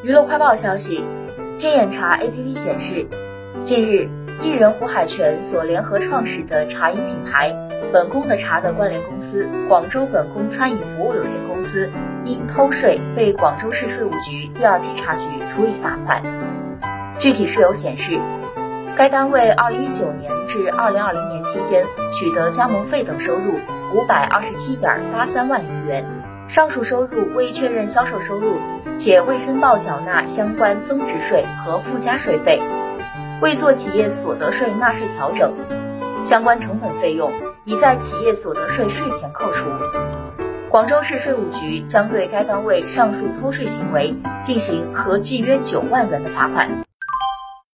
娱乐快报消息，天眼查 APP 显示，近日，艺人胡海泉所联合创始的茶饮品牌“本宫的茶”的关联公司广州本宫餐饮服务有限公司因偷税被广州市税务局第二稽查局处以罚款。具体事由显示，该单位2019年至2020年期间取得加盟费等收入527.83万余元。上述收入未确认销售收入，且未申报缴纳相关增值税和附加税费，未做企业所得税纳税调整，相关成本费用已在企业所得税税前扣除。广州市税务局将对该单位上述偷税行为进行合计约九万元的罚款。